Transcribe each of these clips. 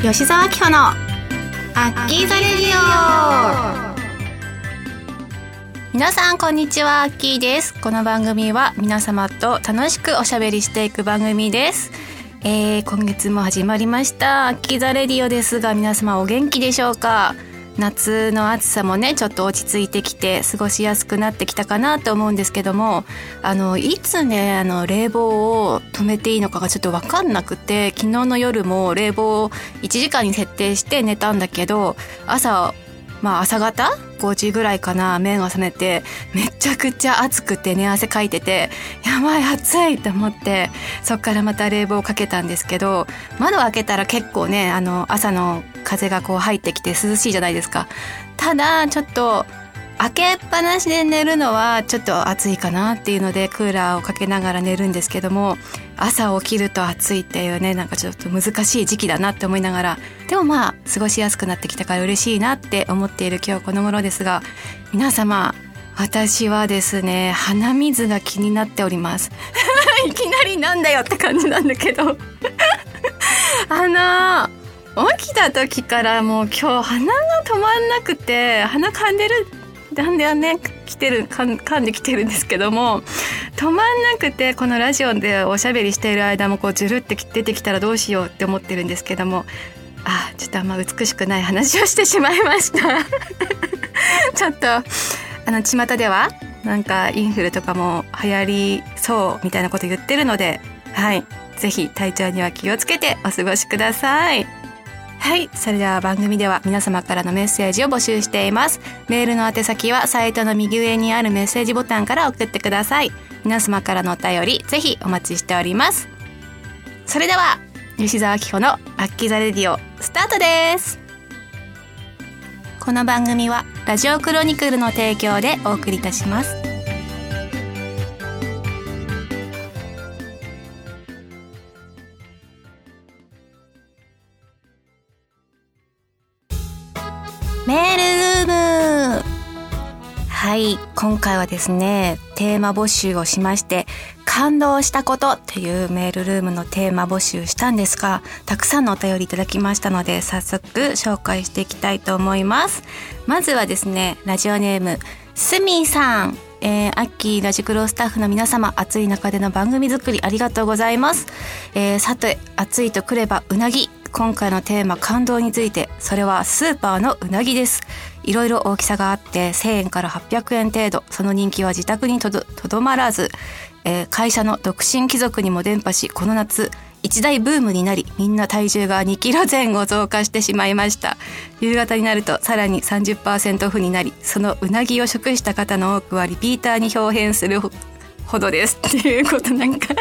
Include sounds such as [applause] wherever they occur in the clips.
吉沢明穂のアッキーザレディオ。皆さんこんにちは。アッキーです。この番組は皆様と楽しくおしゃべりしていく番組です。えー、今月も始まりました。アッキーザレディオですが皆様お元気でしょうか？夏の暑さもねちょっと落ち着いてきて過ごしやすくなってきたかなと思うんですけどもあのいつねあの冷房を止めていいのかがちょっと分かんなくて昨日の夜も冷房を1時間に設定して寝たんだけど朝まあ朝方？5時ぐらいかな？目が覚めてめちゃくちゃ暑くて寝汗かいててやばい暑い！と思ってそっからまた冷房をかけたんですけど窓開けたら結構ねあの朝の風がこう入ってきて涼しいじゃないですか。ただちょっと開けっぱなしで寝るのはちょっと暑いかなっていうのでクーラーをかけながら寝るんですけども朝起きると暑いっていうねなんかちょっと難しい時期だなって思いながらでもまあ過ごしやすくなってきたから嬉しいなって思っている今日この頃ですが皆様私はですね鼻水が気になっております。[laughs] いきなりなんだよって感じなんだけど。[laughs] あの起きた時からもう今日鼻が止まんなくて鼻かんでるなんでね来てるかん噛んできてるんですけども止まんなくてこのラジオでおしゃべりしている間もこうジュルって出てきたらどうしようって思ってるんですけどもあちょっとあんま美しくない話をしてしまいました [laughs] ちょっとあの巷ではなんかインフルとかも流行りそうみたいなこと言ってるのではいぜひ体調には気をつけてお過ごしください。はい。それでは番組では皆様からのメッセージを募集しています。メールの宛先はサイトの右上にあるメッセージボタンから送ってください。皆様からのお便り、ぜひお待ちしております。それでは、吉沢明子のアッキーザレディオ、スタートです。この番組は、ラジオクロニクルの提供でお送りいたします。メールルーム。はい今回はですねテーマ募集をしまして感動したことっていうメールルームのテーマ募集したんですがたくさんのお便りいただきましたので早速紹介していきたいと思います。まずはですねラジオネームスミさん。えー、アッキーラジクロスタッフの皆様暑い中での番組作りありがとうございます、えー、さて暑いとくればうなぎ。今回のテーマ感動についてそれはスーパーのうなぎです。いろいろ大きさがあって1000円から800円程度。その人気は自宅にとどまらず、えー、会社の独身貴族にも伝播しこの夏一大ブームになりみんな体重が2キロ前後増加してしまいました。夕方になるとさらに30%オフになりそのうなぎを食した方の多くはリピーターに表変するほどです。っていうことなんか。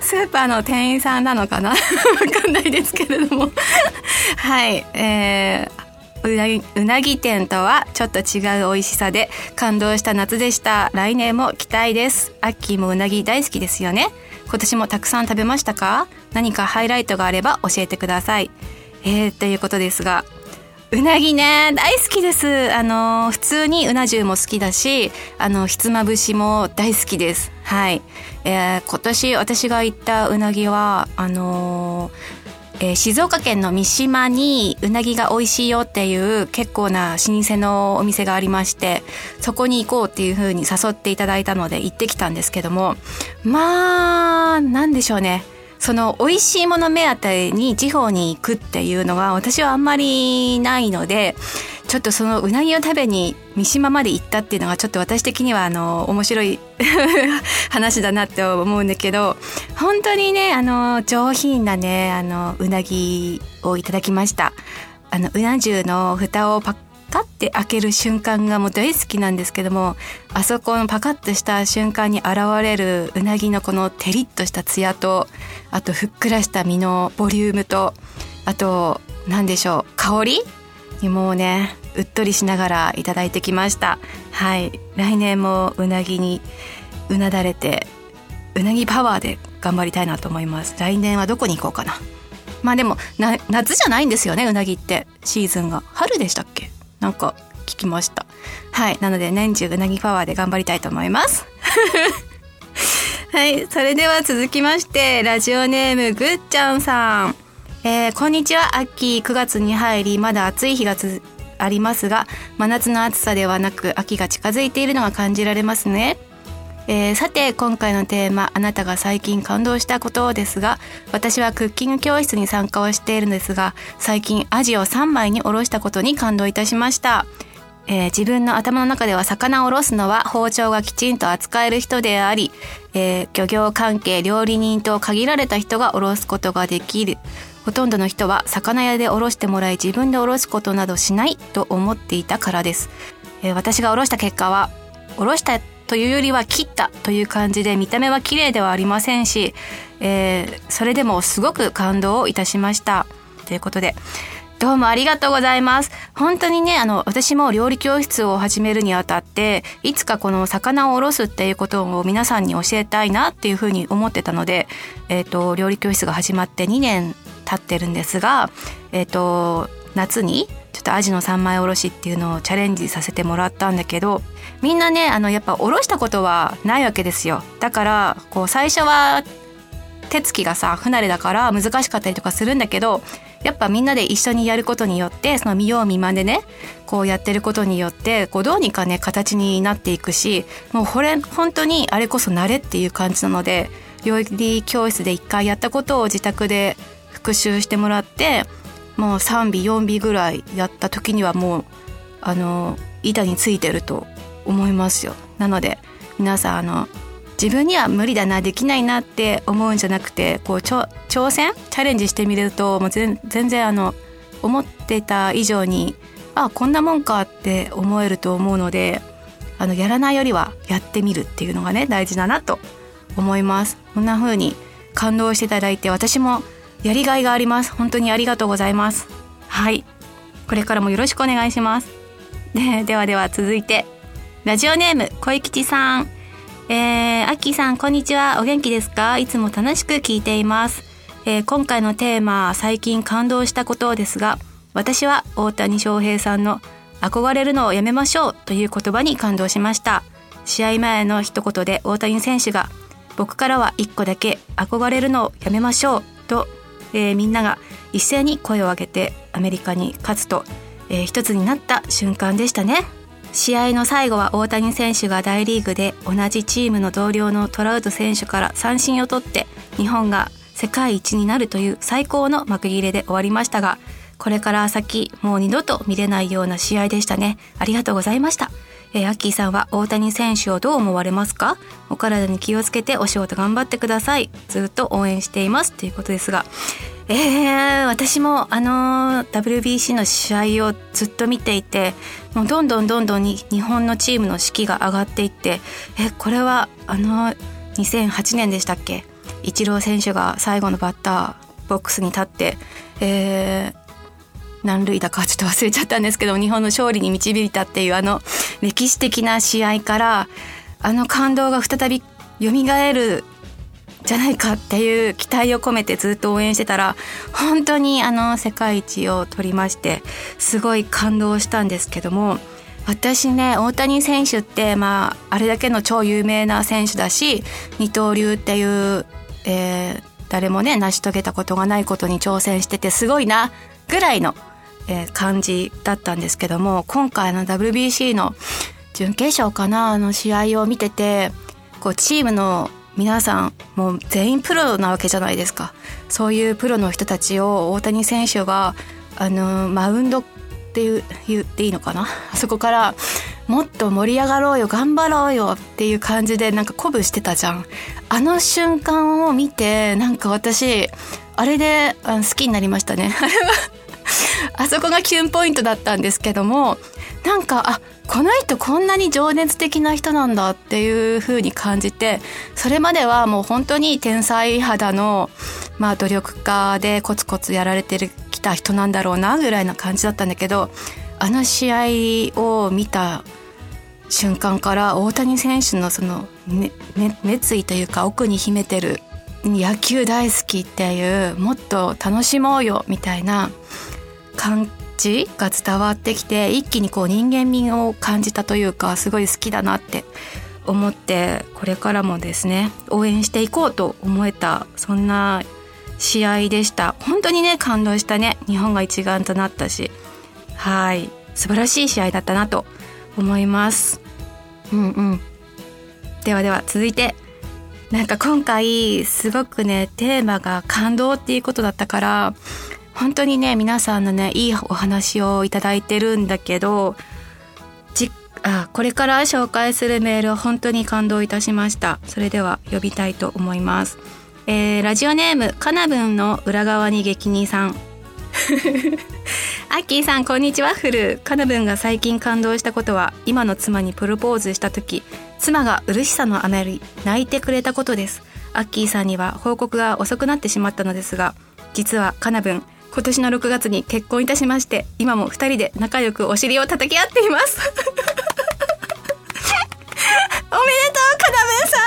[laughs] スーパーの店員さんなのかな？[laughs] わかんないですけれども。[laughs] はい、えー、うなぎうなぎ店とはちょっと違う美味しさで感動した夏でした。来年も期待です。アッキーもうなぎ大好きですよね。今年もたくさん食べましたか？何かハイライトがあれば教えてください。えー、ということですがうなぎね大好きです。あの普通にうな重も好きだしあのひつまぶしも大好きです。はい、えー、今年私が行ったうなぎはあのえー、静岡県の三島にうなぎが美味しいよっていう結構な老舗のお店がありましてそこに行こうっていう風に誘っていただいたので行ってきたんですけどもまあなんでしょうね。その美味しいもの目当てに地方に行くっていうのが私はあんまりないのでちょっとそのうなぎを食べに三島まで行ったっていうのがちょっと私的にはあの面白い [laughs] 話だなって思うんだけど本当にねあの上品なねあのうなぎをいただきました。あのうな重の蓋をパッパッて開ける瞬間がもう大好きなんですけどもあそこのパカッとした瞬間に現れるうなぎのこのテリッとしたツヤとあとふっくらした身のボリュームとあと何でしょう香りにもうねうっとりしながらいただいてきました。はい。来年もうなぎにうなだれてうなぎパワーで頑張りたいなと思います。来年はどこに行こうかな。まあでも夏じゃないんですよねうなぎって。シーズンが。春でしたっけ？なんか聞きました。はいなので年中うなぎパワーで頑張りたいと思います。[laughs] はいそれでは続きましてラジオネームぐっちゃんさん。えー、こんにちは秋。9月に入りまだ暑い日がありますが真夏の暑さではなく秋が近づいているのが感じられますね。えー、さて今回のテーマ「あなたが最近感動したこと」ですが私はクッキング教室に参加をしているんですが最近アジを3枚におろしたことに感動いたしました、えー、自分の頭の中では魚をおろすのは包丁がきちんと扱える人であり、えー、漁業関係料理人と限られた人がおろすことができる。ほとんどの人は魚屋でおろしてもらい自分でおろすことなどしないと思っていたからです、え私がおろした結果はおろしたというよりは切ったという感じで見た目は綺麗ではありませんし、えー、それでもすごく感動をいたしましたということでどうもありがとうございます。本当にね、あの、私も料理教室を始めるにあたって、いつかこの魚をおろすっていうことを皆さんに教えたいなっていうふうに思ってたので、えっ、ー、と、料理教室が始まって2年経ってるんですが、えっ、ー、と、夏にちょっとアジの三枚おろしっていうのをチャレンジさせてもらったんだけど、みんなねあのやっぱ下ろしたことはないわけですよ。だからこう最初は手つきがさ不慣れだから難しかったりとかするんだけどやっぱみんなで一緒にやることによってその見よう見まねでねこうやってることによってこうどうにかね形になっていくしもうこれ本当にあれこそ慣れっていう感じなので料理教室で一回やったことを自宅で復習してもらってもう3尾4尾ぐらいやった時にはもうあの板についてると思いますよ。なので皆さんあの自分には無理だなできないなって思うんじゃなくてこう挑戦チャレンジしてみるともう全然あの思ってた以上にあこんなもんかって思えると思うのであのやらないよりはやってみるっていうのがね大事だなと思います。こんな風に感動していただいて私もやりがいがあります本当にありがとうございますはいこれからもよろしくお願いしますでではでは続いてラジオネーム小吉さん。えー、アッキーさん、こんにちは。お元気ですか？いつも楽しく聞いています。えー、今回のテーマ、最近感動したことですが、私は大谷翔平さんの憧れるのをやめましょうという言葉に感動しました。試合前の一言で大谷選手が、僕からは一個だけ憧れるのをやめましょうと、えー、みんなが一斉に声を上げてアメリカに勝つと、えー、一つになった瞬間でしたね。試合の最後は大谷選手が大リーグで同じチームの同僚のトラウト選手から三振を取って日本が世界一になるという最高の幕切れで終わりましたがこれから先もう二度と見れないような試合でしたねありがとうございましたえー、アッキーさんは大谷選手をどう思われますか？お体に気をつけてお仕事頑張ってください。ずっと応援しています。ということですが。えー、私もあの WBC の試合をずっと見ていてもうどんどんどんどんに日本のチームの士気が上がっていってえこれはあの2008年でしたっけ？イチロー選手が最後のバッターボックスに立って、えー、何塁だかちょっと忘れちゃったんですけど日本の勝利に導いたっていうあの歴史的な試合からあの感動が再び蘇るじゃないかっていう期待を込めてずっと応援してたら本当にあの世界一を取りましてすごい感動したんですけども私ね大谷選手ってまああれだけの超有名な選手だし二刀流っていう、えー、誰もね成し遂げたことがないことに挑戦しててすごいなぐらいの、感じだったんですけども今回の WBC の準決勝かなあの試合を見ててこうチームの皆さんもう全員プロなわけじゃないですか。そういうプロの人たちを大谷選手があのマウンドって言っていいのかな？[laughs] そこからもっと盛り上がろうよ頑張ろうよっていう感じでなんか鼓舞してたじゃん。あの瞬間を見てなんか私あれで好きになりましたね。あれはあそこがキュンポイントだったんですけどもなんかあこの人こんなに情熱的な人なんだっていう風に感じてそれまではもう本当に天才肌の、まあ、努力家でコツコツやられてきた人なんだろうなぐらいな感じだったんだけどあの試合を見た瞬間から大谷選手のその、ねね、熱意というか奥に秘めてる野球大好きっていうもっと楽しもうよみたいな感ちが伝わってきて一気にこう人間味を感じたというかすごい好きだなって思ってこれからもですね応援していこうと思えたそんな試合でした。本当にね感動したね。日本が一丸となったし。はい。素晴らしい試合だったなと思います。うんうん。ではでは続いて。なんか今回すごくねテーマが感動っていうことだったから本当にね皆さんのねいいお話をいただいてるんだけどじあこれから紹介するメールを本当に感動いたしました。それでは呼びたいと思います。えー、ラジオネームかなぶんの裏側に激にさん。[laughs] アッキーさんこんにちは。フルカナブンが最近感動したことは今の妻にプロポーズした時妻が嬉しさのあまり泣いてくれたことです。アッキーさんには報告が遅くなってしまったのですが実はカナブン今年の6月に結婚いたしまして今も2人で仲良くお尻を叩き合っています。[laughs] おめでとうカナブンさ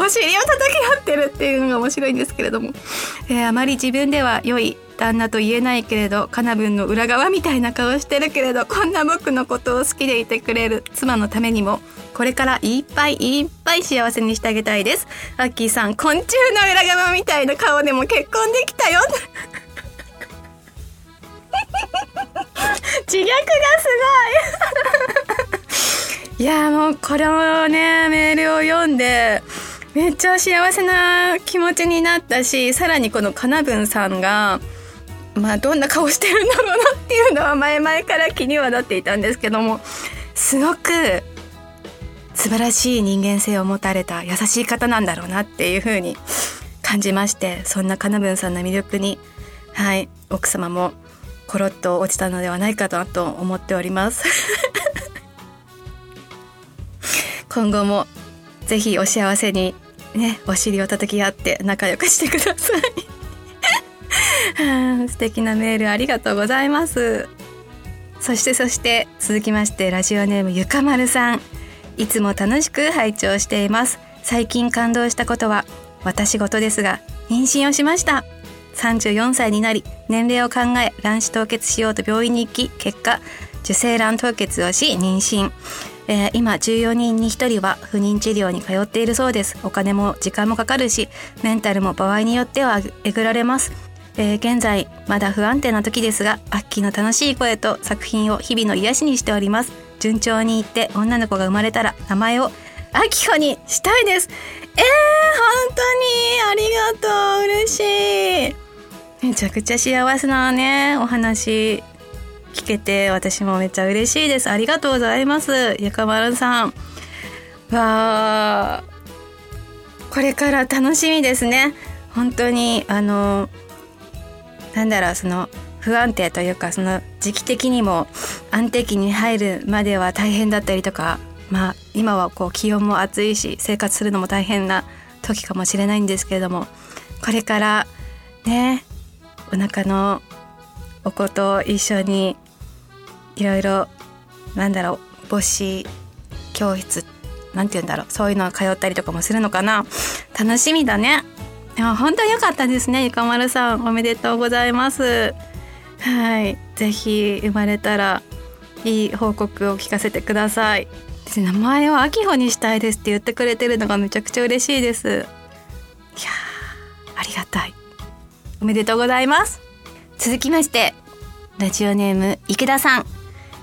ん。お尻を叩き合ってるっていうのが面白いんですけれども、えー、あまり自分では良い旦那と言えないけれどカナブンの裏側みたいな顔してるけれどこんな僕のことを好きでいてくれる。妻のためにもこれからいっぱいいっぱい幸せにしてあげたいです。アッキーさん昆虫の裏側みたいな顔でも結婚できたよ。[laughs] 自虐がすごい。いやもうこれをねメールを読んでめっちゃ幸せな気持ちになったしさらにこのかなぶんさんがまあどんな顔してるんだろうなっていうのは前々から気にはなっていたんですけどもすごく素晴らしい人間性を持たれた優しい方なんだろうなっていうふうに感じましてそんなかなぶんさんの魅力にはい奥様もコロッと落ちたのではないかなと思っております。[laughs] 今後もぜひお幸せにねお尻を叩き合って仲良くしてください。[laughs] 素敵なメールありがとうございます。そしてそして続きましてラジオネームゆかまるさん。いつも楽しく拝聴しています。最近感動したことは私事ですが妊娠をしました。34歳になり年齢を考え卵子凍結しようと病院に行き結果受精卵凍結をし妊娠。えー、今14人に1人は不妊治療に通っているそうです。お金も時間もかかるしメンタルも場合によってはえぐられます、えー、現在まだ不安定な時ですがアッキーの楽しい声と作品を日々の癒しにしております。順調にいって女の子が生まれたら名前をアキコにしたいです。えー、本当にありがとう。嬉しい。めちゃくちゃ幸せなねお話聞けて私もめっちゃ嬉しいです。ありがとうございます。ゆかまるさん。わこれから楽しみですね。本当にあのなんだろうその不安定というかその時期的にも安定期に入るまでは大変だったりとかまあ今はこう気温も暑いし生活するのも大変な時かもしれないんですけれどもこれからねお腹のお子と一緒にいろいろなんだろう母子教室なんて言うんだろうそういうの通ったりとかもするのかな。楽しみだね。でも本当良かったですねゆかまるさん。おめでとうございます。はい。ぜひ生まれたらいい報告を聞かせてください。名前をあきほにしたいですって言ってくれてるのがめちゃくちゃ嬉しいです。いやありがたい。おめでとうございます。続きましてラジオネーム池田さん。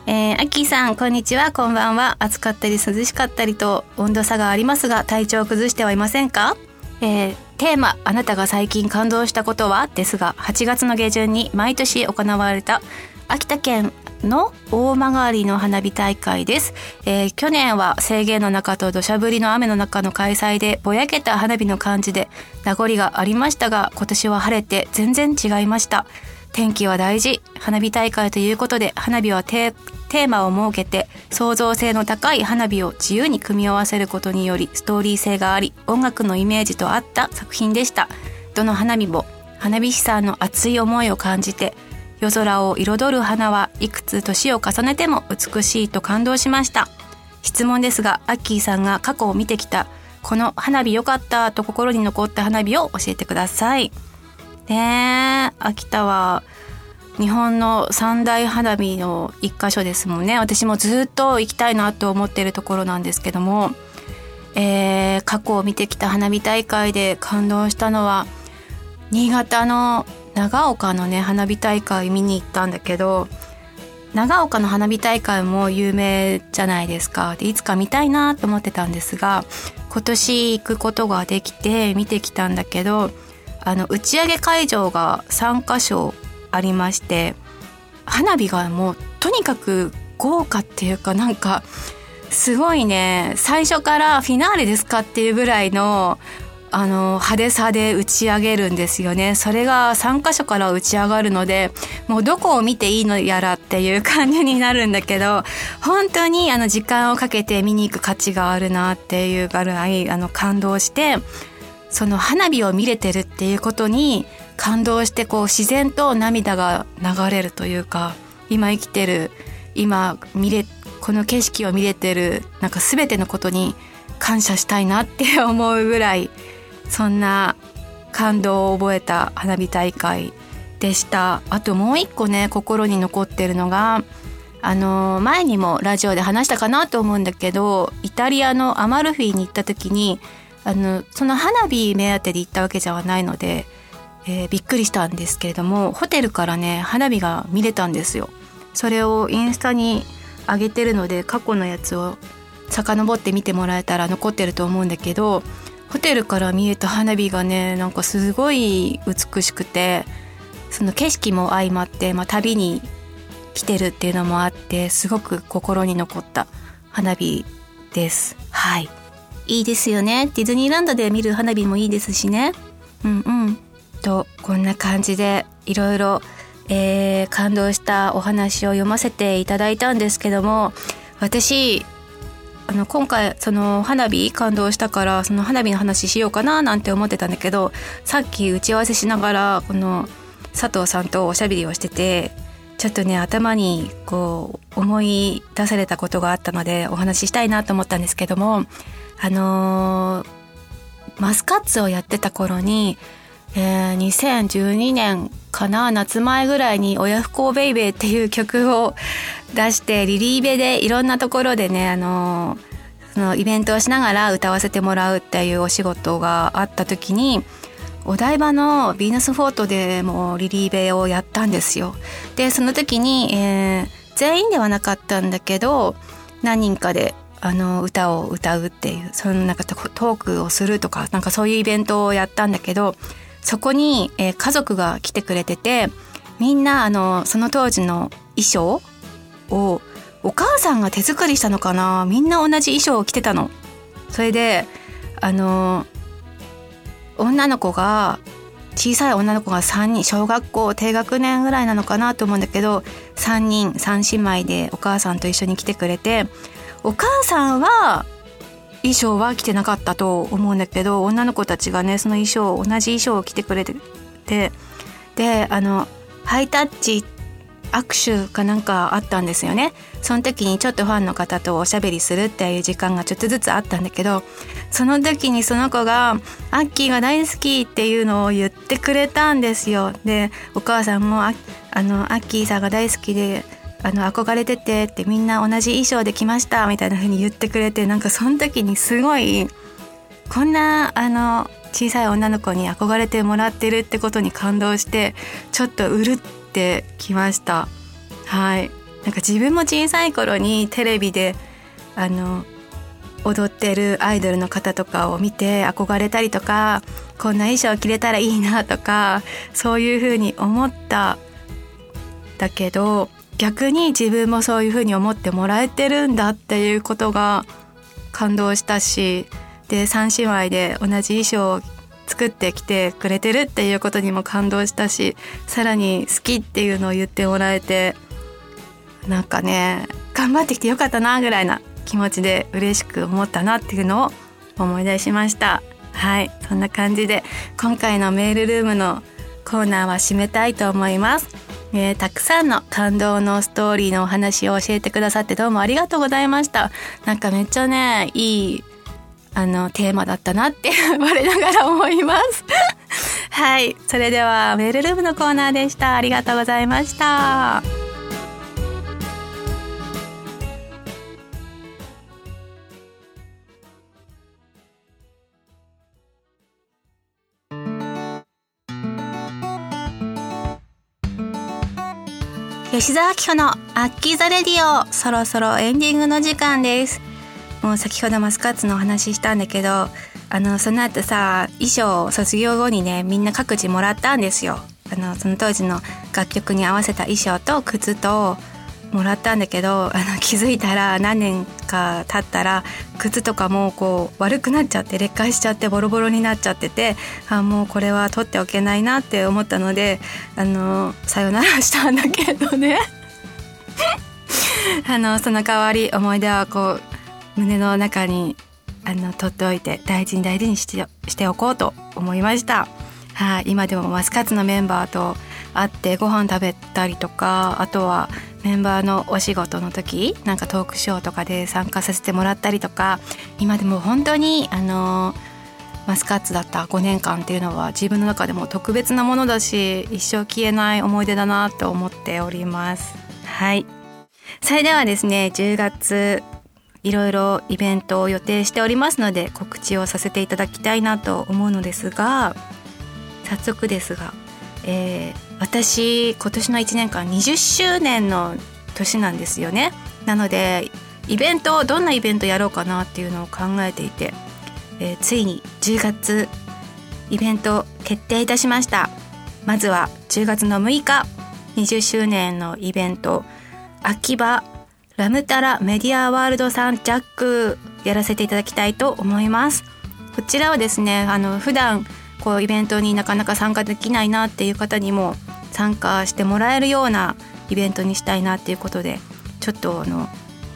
えー、アッキーさん、こんにちは、こんばんは。暑かったり涼しかったりと温度差がありますが、体調を崩してはいませんか？えー、テーマ、あなたが最近感動したことは？ですが、8月の下旬に毎年行われた秋田県の大曲の花火大会です、えー、去年は制限の中と土砂降りの雨の中の開催でぼやけた花火の感じで名残がありましたが今年は晴れて全然違いました。天気は大事。花火大会ということで花火はテテーマを設けて創造性の高い花火を自由に組み合わせることによりストーリー性があり音楽のイメージと合った作品でした。どの花火も花火師さんの熱い思いを感じて夜空を彩る花はいくつ年を重ねても美しいと感動しました。質問ですがアッキーさんが過去を見てきたこの花火良かったと心に残った花火を教えてください。ね秋田は日本の三大花火の一箇所ですもんね。私もずっと行きたいなと思ってるところなんですけども、えー、過去を見てきた花火大会で感動したのは新潟の長岡のね花火大会見に行ったんだけど長岡の花火大会も有名じゃないですか。でいつか見たいなと思ってたんですが今年行くことができて見てきたんだけどあの打ち上げ会場が3か所ありまして花火がもうとにかく豪華っていうかなんかすごいね最初からフィナーレですかっていうぐらいのあの派手さで打ち上げるんですよね。それが3箇所から打ち上がるのでもうどこを見ていいのやらっていう感じになるんだけど本当にあの時間をかけて見に行く価値があるなっていうぐらいあの感動してその花火を見れてるっていうことに感動してこう自然と涙が流れるというか今生きてる今見れこの景色を見れてるなんか全てのことに感謝したいなって思うぐらいそんな感動を覚えた花火大会でした。あともう一個ね心に残ってるのがあの前にもラジオで話したかなと思うんだけどイタリアのアマルフィに行った時にあのその花火目当てで行ったわけじゃないので、えー、びっくりしたんですけれどもホテルからね花火が見れたんですよ。それをインスタに上げてるので過去のやつを遡って見てもらえたら残ってると思うんだけどホテルから見えた花火がねなんかすごい美しくてその景色も相まって、まあ、旅に来てるっていうのもあってすごく心に残った花火です。はい。いいですよね。ディズニーランドで見る花火もいいですしね。うんうん。とこんな感じでいろいろえー、感動したお話を読ませていただいたんですけども私あの今回その花火感動したからその花火の話しようかななんて思ってたんだけどさっき打ち合わせしながらこの佐藤さんとおしゃべりをしててちょっとね頭にこう思い出されたことがあったのでお話ししたいなと思ったんですけどもあのー、マスカッツをやってた頃に、えー、2012年かな夏前ぐらいに「親不孝ベイベー」っていう曲を出してリリーベでいろんなところでねあのそのイベントをしながら歌わせてもらうっていうお仕事があった時にお台場のヴィーナスフォートでもリリーベをやったんですよ。でその時に、えー、全員ではなかったんだけど何人かであの歌を歌うっていうそのなんかトークをするとかなんかそういうイベントをやったんだけどそこに、えー、家族が来てくれててみんなあのその当時の衣装をお母さんが手作りしたのかな？みんな同じ衣装を着てたの。それであの女の子が小さい女の子が3人小学校低学年ぐらいなのかなと思うんだけど3人3姉妹でお母さんと一緒に来てくれてお母さんは衣装は着てなかったと思うんだけど女の子たちがねその衣装同じ衣装を着てくれててであのハイタッチ握手かなんかあったんですよね。その時にちょっとファンの方とおしゃべりするっていう時間がちょっとずつあったんだけどその時にその子が「アッキーが大好き」っていうのを言ってくれたんですよ。でお母さんもあのアッキーさんが大好きであの憧れててってみんな同じ衣装で来ましたみたいな風に言ってくれてなんかその時にすごいこんなあの小さい女の子に憧れてもらってるってことに感動してちょっとうるってきました。はい。なんか自分も小さい頃にテレビであの踊ってるアイドルの方とかを見て憧れたりとかこんな衣装着れたらいいなとかそういうふうに思っただけど逆に自分もそういうふうに思ってもらえてるんだっていうことが感動したしで3姉妹で同じ衣装を作ってきてくれてるっていうことにも感動したしさらに好きっていうのを言ってもらえてなんかね頑張ってきてよかったなぐらいな気持ちで嬉しく思ったなっていうのを思い出しました。はい。そんな感じで今回のメールルームのコーナーは締めたいと思います。えー、たくさんの感動のストーリーのお話を教えてくださってどうもありがとうございました。なんかめっちゃね、いい、あの、テーマだったなって我ながら思います。[laughs] はい。それではメールルームのコーナーでした。ありがとうございました。吉沢明子のアッキーザレディオそろそろエンディングの時間です。もう先ほどマスカッツのお話ししたんだけどあのその後さ衣装を卒業後にねみんな各自もらったんですよ。あのその当時の楽曲に合わせた衣装と靴ともらったんだけどあの気づいたら何年か経ったら靴とかもこう悪くなっちゃって劣化しちゃってボロボロになっちゃっててあもうこれは取っておけないなって思ったのであのさよならしたんだけどね [laughs] あのその代わり思い出はこう胸の中にあの取っておいて大事に大事にしてしておこうと思いました。はい、今でもマスカッツのメンバーと会ってご飯食べたりとかあとはメンバーのお仕事の時なんかトークショーとかで参加させてもらったりとか今でも本当にあのマスカッツだった5年間っていうのは自分の中でも特別なものだし一生消えない思い出だなと思っております。はい。それではですね10月いろいろイベントを予定しておりますので告知をさせていただきたいなと思うのですが早速ですが、えー、私今年の1年間20周年の年なんですよね。なのでイベントどんなイベントやろうかなっていうのを考えていて、えー、ついに10月イベント決定いたしました。まずは10月の6日20周年のイベント秋葉ラムタラメディアワールドさんジャックやらせていただきたいと思います。こちらはですねあの普段こうイベントになかなか参加できないなっていう方にも参加してもらえるようなイベントにしたいなっていうことでちょっとあの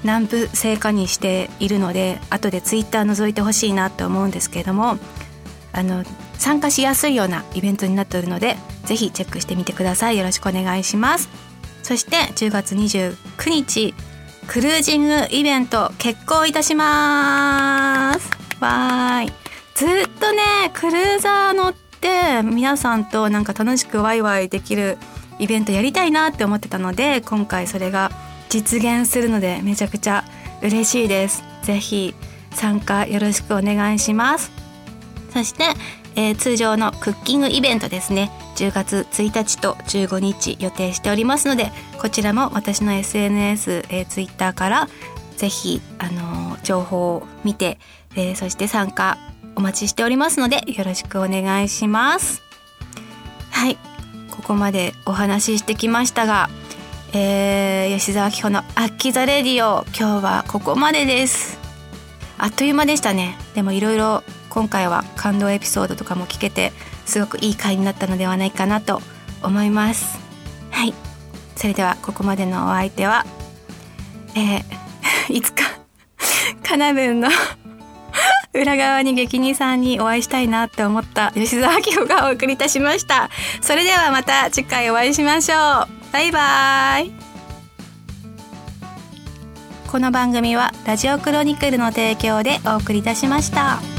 南部製化にしているので後でツイッター覗いてほしいなと思うんですけれどもあの参加しやすいようなイベントになっているのでぜひチェックしてみてください。よろしくお願いします。そして10月29日クルージングイベント決行いたします。わーいずっとねクルーザー乗って皆さんとなんか楽しくワイワイできるイベントやりたいなって思ってたので今回それが実現するのでめちゃくちゃ嬉しいです。ぜひ参加よろしくお願いします。そして、えー、通常のクッキングイベントですね。10月1日と15日予定しておりますのでこちらも私の SNS、えー、Twitter からぜひ、あのー、情報を見て、えー、そして参加お待ちしておりますのでよろしくお願いします。はい。ここまでお話ししてきましたが、えー、吉沢紀穂の「アッキザレディオ」今日はここまでです。あっという間でしたね。でもいろいろ今回は感動エピソードとかも聞けてすごくいい回になったのではないかなと思います。はい。それではここまでのお相手はえー、[laughs] いつかかなぶんの裏側に激人さんにお会いしたいなって思った吉沢明夫がお送りいたしました。それではまた次回お会いしましょう。バイバイ。この番組はラジオクロニクルの提供でお送りいたしました。